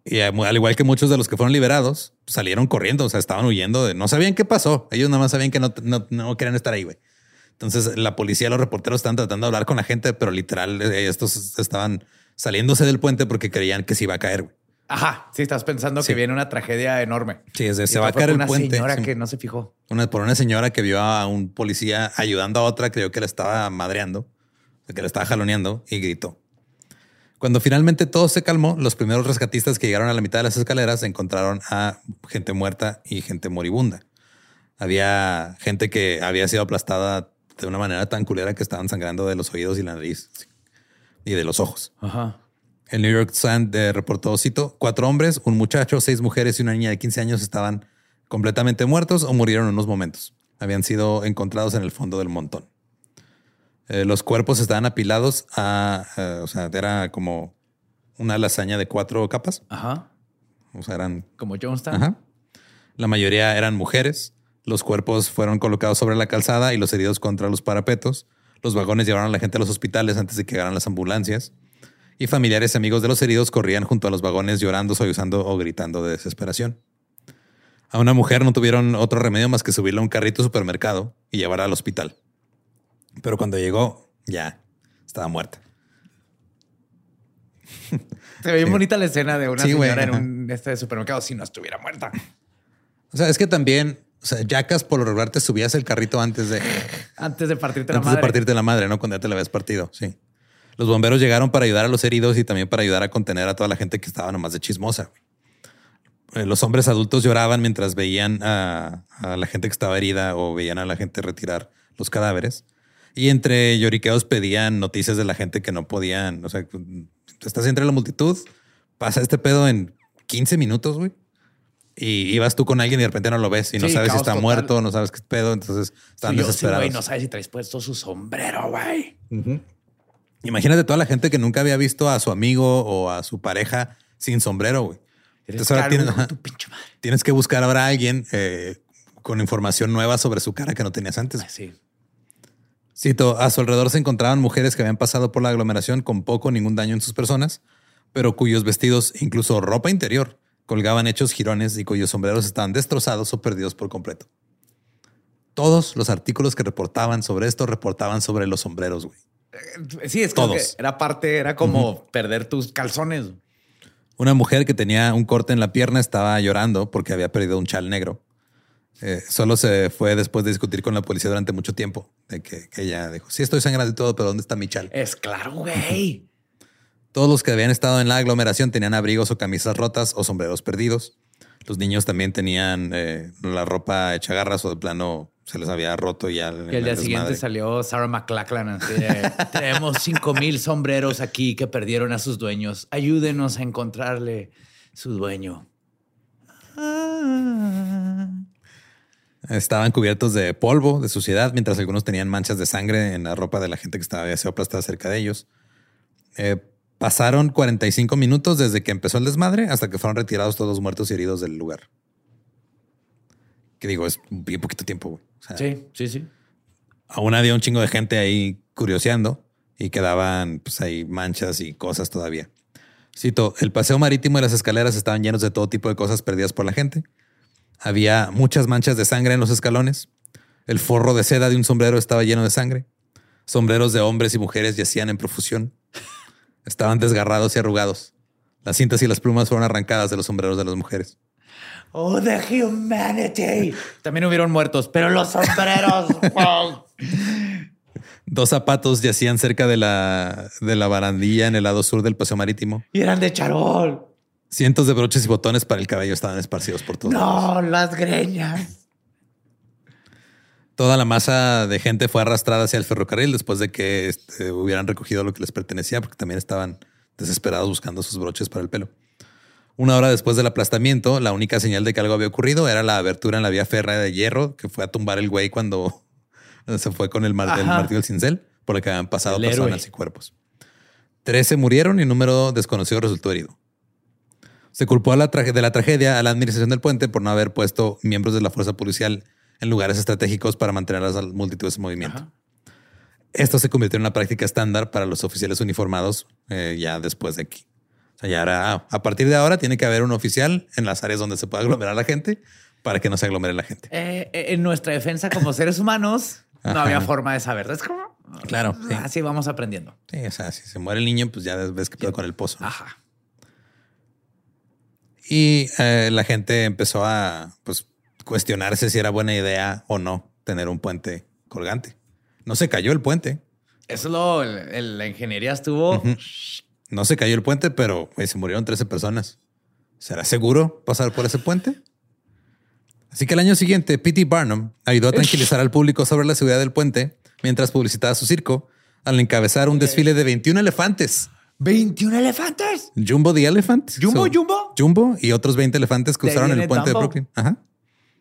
Y eh, al igual que muchos de los que fueron liberados, salieron corriendo, o sea, estaban huyendo de no sabían qué pasó. Ellos nada más sabían que no, no, no querían estar ahí, güey. Entonces la policía, los reporteros están tratando de hablar con la gente, pero literal eh, estos estaban saliéndose del puente porque creían que se iba a caer. güey. Ajá. Sí, estás pensando Sí. que viene una tragedia enorme. Sí, es de, se va a caer por el una puente. señora Sí. que no se fijó. Una, por una señora que vio a un policía ayudando a otra, creyó que le estaba madreando, que le estaba jaloneando y gritó. Cuando finalmente todo se calmó, los primeros rescatistas que llegaron a la mitad de las escaleras encontraron a gente muerta y gente moribunda. Había gente que había sido aplastada de una manera tan culera que estaban sangrando de los oídos y la nariz y de los ojos. Ajá. El New York Sun eh, reportó, cito, cuatro hombres, un muchacho, seis mujeres y una niña de 15 años estaban completamente muertos o murieron en unos momentos. Habían sido encontrados en el fondo del montón. Eh, los cuerpos estaban apilados a, eh, o sea, era como una lasaña de cuatro capas. Ajá. O sea, eran, Como Jonestown. ajá. La mayoría eran mujeres. Los cuerpos fueron colocados sobre la calzada y los heridos contra los parapetos. Los vagones llevaron a la gente a los hospitales antes de que llegaran las ambulancias. Y familiares y amigos de los heridos corrían junto a los vagones llorando, sollozando o gritando de desesperación. A una mujer no tuvieron otro remedio más que subirla a un carrito de supermercado y llevarla al hospital. Pero cuando llegó, ya estaba muerta. Se ve bien bonita la escena de una Sí, señora en un este supermercado si no estuviera muerta. O sea, es que también, o sea, Jackas por lo regular te subías el carrito antes de, Antes de partirte la antes madre. de partirte la madre, ¿no? Cuando ya te la habías partido. Sí. Los bomberos llegaron para ayudar a los heridos y también para ayudar a contener a toda la gente que estaba nomás de chismosa. Eh, Los hombres adultos lloraban mientras veían a, a la gente que estaba herida o veían a la gente retirar los cadáveres. Y entre lloriqueos pedían noticias de la gente que no podían. O sea, estás entre la multitud, pasa este pedo en 15 minutos, güey. Y ibas tú con alguien y de repente no lo ves y no Sí, sabes si está total. muerto, no sabes qué pedo. Entonces están Sí, yo sí, desesperados. no sabes si traes puesto su sombrero, güey. Imagínate toda la gente que nunca había visto a su amigo o a su pareja sin sombrero, güey. Entonces ahora tienes, ajá, tu pinche madre. tienes que buscar ahora a alguien eh, con información nueva sobre su cara que no tenías antes. Sí. Cito, a su alrededor se encontraban mujeres que habían pasado por la aglomeración con poco o ningún daño en sus personas, pero cuyos vestidos, incluso ropa interior, colgaban hechos jirones y cuyos sombreros estaban destrozados o perdidos por completo. Todos los artículos que reportaban sobre esto reportaban sobre los sombreros, güey. Sí, es que era parte, era como perder tus calzones. Una mujer que tenía un corte en la pierna estaba llorando porque había perdido un chal negro. Eh, solo se fue después de discutir con la policía durante mucho tiempo. De que, ella dijo: Sí, estoy sangrando y todo, pero ¿dónde está mi chal? Es claro, güey. Todos los que habían estado en la aglomeración tenían abrigos o camisas rotas o sombreros perdidos. Los niños también tenían eh, la ropa hecha garras o de plano se les había roto ya. Y el día siguiente salió Sarah McLachlan. Tenemos cinco mil sombreros aquí que perdieron a sus dueños. Ayúdenos a encontrarle su dueño. Estaban cubiertos de polvo, de suciedad, mientras algunos tenían manchas de sangre en la ropa de la gente que estaba sido aplastada cerca de ellos. Eh, pasaron 45 minutos desde que empezó el desmadre hasta que fueron retirados todos los muertos y heridos del lugar. Que digo, es bien poquito tiempo. sí, sí, sí. Aún había un chingo de gente ahí curioseando y quedaban pues ahí manchas y cosas todavía. Cito, el paseo marítimo y las escaleras estaban llenos de todo tipo de cosas perdidas por la gente. Había muchas manchas de sangre en los escalones. El forro de seda de un sombrero estaba lleno de sangre. Sombreros de hombres y mujeres yacían en profusión. Estaban desgarrados y arrugados. Las cintas y las plumas fueron arrancadas de los sombreros de las mujeres. Oh, the humanity. También hubieron muertos, pero los sombreros. Dos zapatos yacían cerca de la, de la barandilla en el lado sur del paseo marítimo. Y eran de charol. Cientos de broches y botones para el cabello estaban esparcidos por todos No, las greñas. Toda la masa de gente fue arrastrada hacia el ferrocarril después de que este, hubieran recogido lo que les pertenecía, porque también estaban desesperados buscando sus broches para el pelo. Una hora después del aplastamiento, la única señal de que algo había ocurrido era la abertura en la vía férrea de hierro que fue a tumbar el güey cuando se fue con el, mar del martillo del cincel, por el que habían pasado personas y cuerpos. Trece murieron y un número desconocido resultó herido. Se culpó a la de la tragedia a la administración del puente por no haber puesto miembros de la fuerza policial en lugares estratégicos para mantener a las multitudes en movimiento. Esto se convirtió en una práctica estándar para los oficiales uniformados eh, ya después de aquí. O sea, ya era, ah, a partir de ahora tiene que haber un oficial en las áreas donde se pueda aglomerar la gente para que no se aglomere la gente. Eh, eh, en nuestra defensa como seres humanos, no había forma de saber. Es como... Claro. Así vamos aprendiendo. Sí, o sea, si se muere el niño, pues ya ves que puede con el pozo. Ajá. Y eh, la gente empezó a pues, cuestionarse si era buena idea o no tener un puente colgante. No se cayó el puente. Eso lo, la ingeniería estuvo. No se cayó el puente, pero se murieron 13 personas. ¿Será seguro pasar por ese puente? Así que el año siguiente, P.T. Barnum ayudó a tranquilizar al público sobre la seguridad del puente mientras publicitaba su circo al encabezar un desfile de 21 elefantes 21 elefantes. Jumbo the Elephant. Jumbo, Jumbo. Jumbo y otros 20 elefantes cruzaron el puente de Brooklyn. Ajá.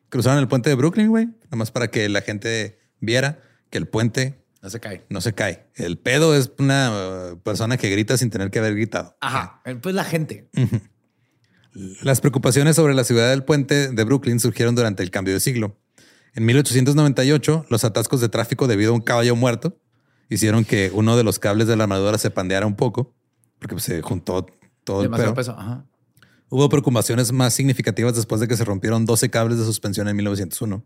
Cruzaron el puente de Brooklyn, güey. Nada más para que la gente viera que el puente no se cae. No se cae. El pedo es una persona que grita sin tener que haber gritado. Ajá. Pues la gente. Las preocupaciones sobre la ciudad del puente de Brooklyn surgieron durante el cambio de siglo. En 1898, los atascos de tráfico debido a un caballo muerto hicieron que uno de los cables de la armadura se pandeara un poco porque pues, se juntó todo el peso. Hubo preocupaciones más significativas después de que se rompieron 12 cables de suspensión en 1901.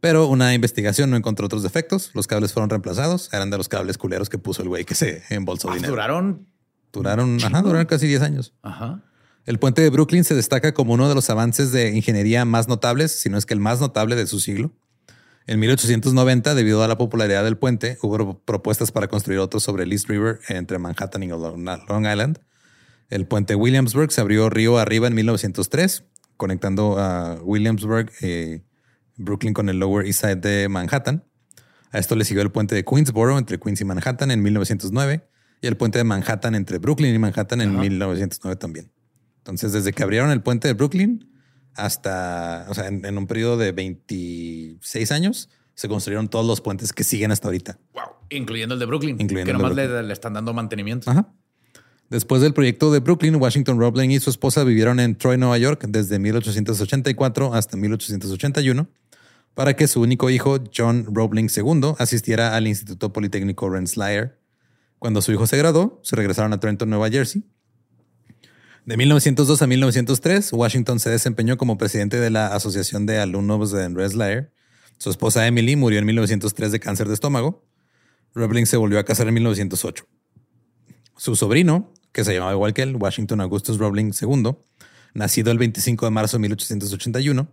Pero una investigación no encontró otros defectos. Los cables fueron reemplazados. Eran de los cables culeros que puso el güey que se embolsó ah, dinero. Duraron. Duraron, ajá, duraron casi 10 años. Ajá. El puente de Brooklyn se destaca como uno de los avances de ingeniería más notables, si no es que el más notable de su siglo. En 1890, debido a la popularidad del puente, hubo propuestas para construir otro sobre el East River entre Manhattan y Long Island. El puente Williamsburg se abrió río arriba en 1903, conectando a Williamsburg y Brooklyn con el Lower East Side de Manhattan. A esto le siguió el puente de Queensboro entre Queens y Manhattan en 1909 y el puente de Manhattan entre Brooklyn y Manhattan en 1909 también. Entonces, desde que abrieron el puente de Brooklyn, hasta, o sea, en, un periodo de 26 años, se construyeron todos los puentes que siguen hasta ahorita. Wow. Incluyendo el de Brooklyn. Incluyendo que nomás Le, están dando mantenimiento. Ajá. Después del proyecto de Brooklyn, Washington Roebling y su esposa vivieron en Troy, Nueva York, desde 1884 hasta 1881, para que su único hijo, John Roebling II, asistiera al Instituto Politécnico Rensselaer. Cuando su hijo se graduó, se regresaron a Trenton, Nueva Jersey. De 1902 a 1903, Washington se desempeñó como presidente de la Asociación de Alumnos de Rensselaer. Su esposa Emily murió en 1903 de cáncer de estómago. Roebling se volvió a casar en 1908. Su sobrino, que se llamaba igual que él, Washington Augustus Roebling II, nacido el 25 de marzo de 1881,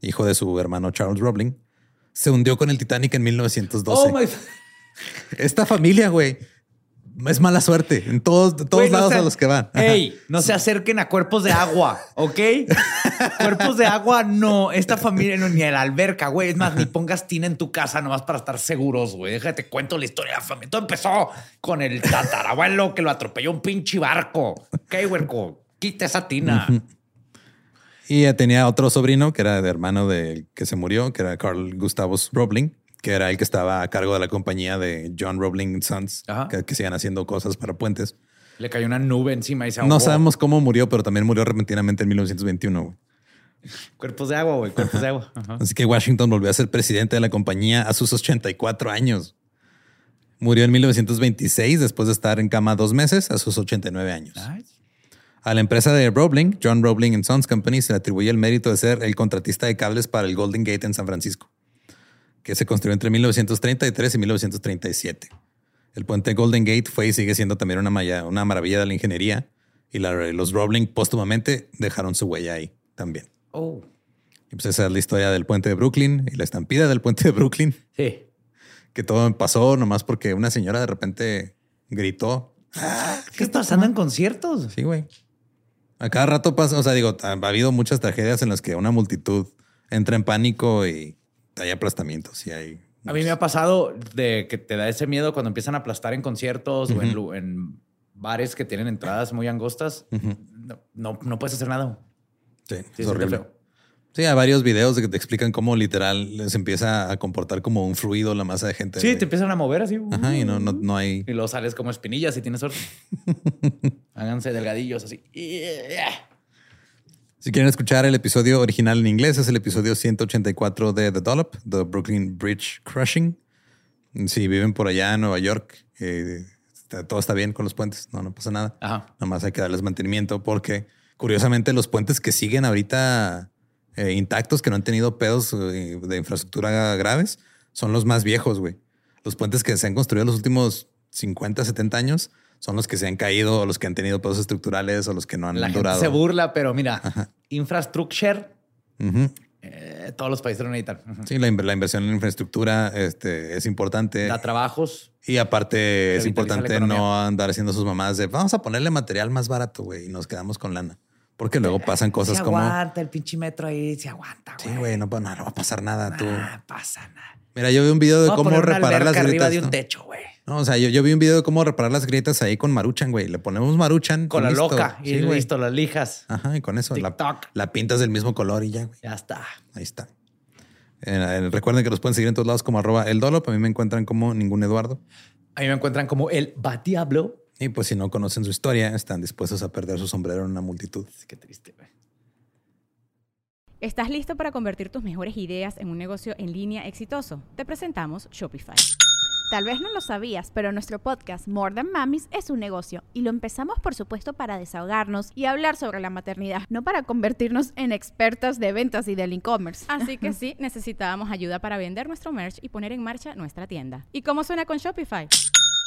hijo de su hermano Charles Roebling, se hundió con el Titanic en 1912. Oh Esta familia, güey, es mala suerte en todos, todos lados a los que van. Ey, no se acerquen a cuerpos de agua, ¿ok? cuerpos de agua, no. Esta familia, no, ni a la alberca, güey. Es más, ni pongas tina en tu casa nomás para estar seguros, güey. Déjate cuento la historia de la familia. Todo empezó con el tatarabuelo que lo atropelló un pinche barco. Ok, huerco, quita esa tina. Y tenía otro sobrino que era de hermano de que se murió, que era Carl Gustavus Roebling que era el que estaba a cargo de la compañía de John Roebling Sons, que, que sigan haciendo cosas para puentes. Le cayó una nube encima y se ahogó. No sabemos cómo murió, pero también murió repentinamente en 1921. Cuerpos de agua, güey, cuerpos de agua. Así que Washington volvió a ser presidente de la compañía a sus 84 años. Murió en 1926 después de estar en cama dos meses a sus 89 años. A la empresa de Roebling, John Roebling Sons Company, se le atribuye el mérito de ser el contratista de cables para el Golden Gate en San Francisco que se construyó entre 1933 y 1937. El puente Golden Gate fue y sigue siendo también una, una maravilla de la ingeniería y los Roebling póstumamente dejaron su huella ahí también. Oh. Y pues esa es la historia del puente de Brooklyn y la estampida del puente de Brooklyn. Sí. Que todo pasó nomás porque una señora de repente gritó. Ah, ¿Qué está pasando en conciertos? Sí, güey. A cada rato pasa, o sea, digo, ha habido muchas tragedias en las que una multitud entra en pánico y hay aplastamientos y hay. A mí me ha pasado de que te da ese miedo cuando empiezan a aplastar en conciertos o en, bares que tienen entradas muy angostas. no, no, puedes hacer nada. Sí, es horrible. Sí, hay varios videos que te explican cómo literal se empieza a comportar como un fluido la masa de gente. Sí, te empiezan a mover así. Ajá, y no, no, no hay. Y luego sales como espinillas y tienes suerte. Háganse delgadillos así. Si quieren escuchar el episodio original en inglés, es el episodio 184 de The Dollop, The Brooklyn Bridge Crushing. Si viven por allá en Nueva York, eh, todo está bien con los puentes, no, no pasa nada. Ajá. Nomás hay que darles mantenimiento porque, curiosamente, los puentes que siguen ahorita eh, intactos, que no han tenido pedos eh, de infraestructura graves, son los más viejos, güey. Los puentes que se han construido en los últimos 50, 70 años son los que se han caído o los que han tenido pedos estructurales o los que no han la durado. Gente se burla, pero mira, infrastructure, eh, todos los países lo necesitan. Sí, la, inversión en infraestructura este, es importante. Da trabajos. Y aparte es importante no andar haciendo sus mamás de vamos a ponerle material más barato, güey, y nos quedamos con lana. Porque luego pasan cosas como. Se aguanta el pinche metro ahí, se aguanta. Sí, güey, no, no, va a pasar nada. tú. No pasa nada. Mira, yo vi un video de cómo reparar las grietas. arriba de un techo, güey. No, o sea, yo, vi un video de cómo reparar las grietas ahí con Maruchan, güey. Le ponemos Maruchan. Con la loca y listo, las lijas. Ajá, y con eso la, la, pintas del mismo color y ya, güey. Ya está. Ahí está. Eh, recuerden que los pueden seguir en todos lados como arroba el dolo. A mí me encuentran como ningún Eduardo. A mí me encuentran como el Batiablo. Y pues si no conocen su historia, están dispuestos a perder su sombrero en una multitud. Qué triste, güey. ¿Estás listo para convertir tus mejores ideas en un negocio en línea exitoso? Te presentamos Shopify. Tal vez no lo sabías, pero nuestro podcast More Than Mamis es un negocio y lo empezamos por supuesto para desahogarnos y hablar sobre la maternidad, no para convertirnos en expertas de ventas y del e-commerce. Así que sí, necesitábamos ayuda para vender nuestro merch y poner en marcha nuestra tienda. ¿Y cómo suena con Shopify?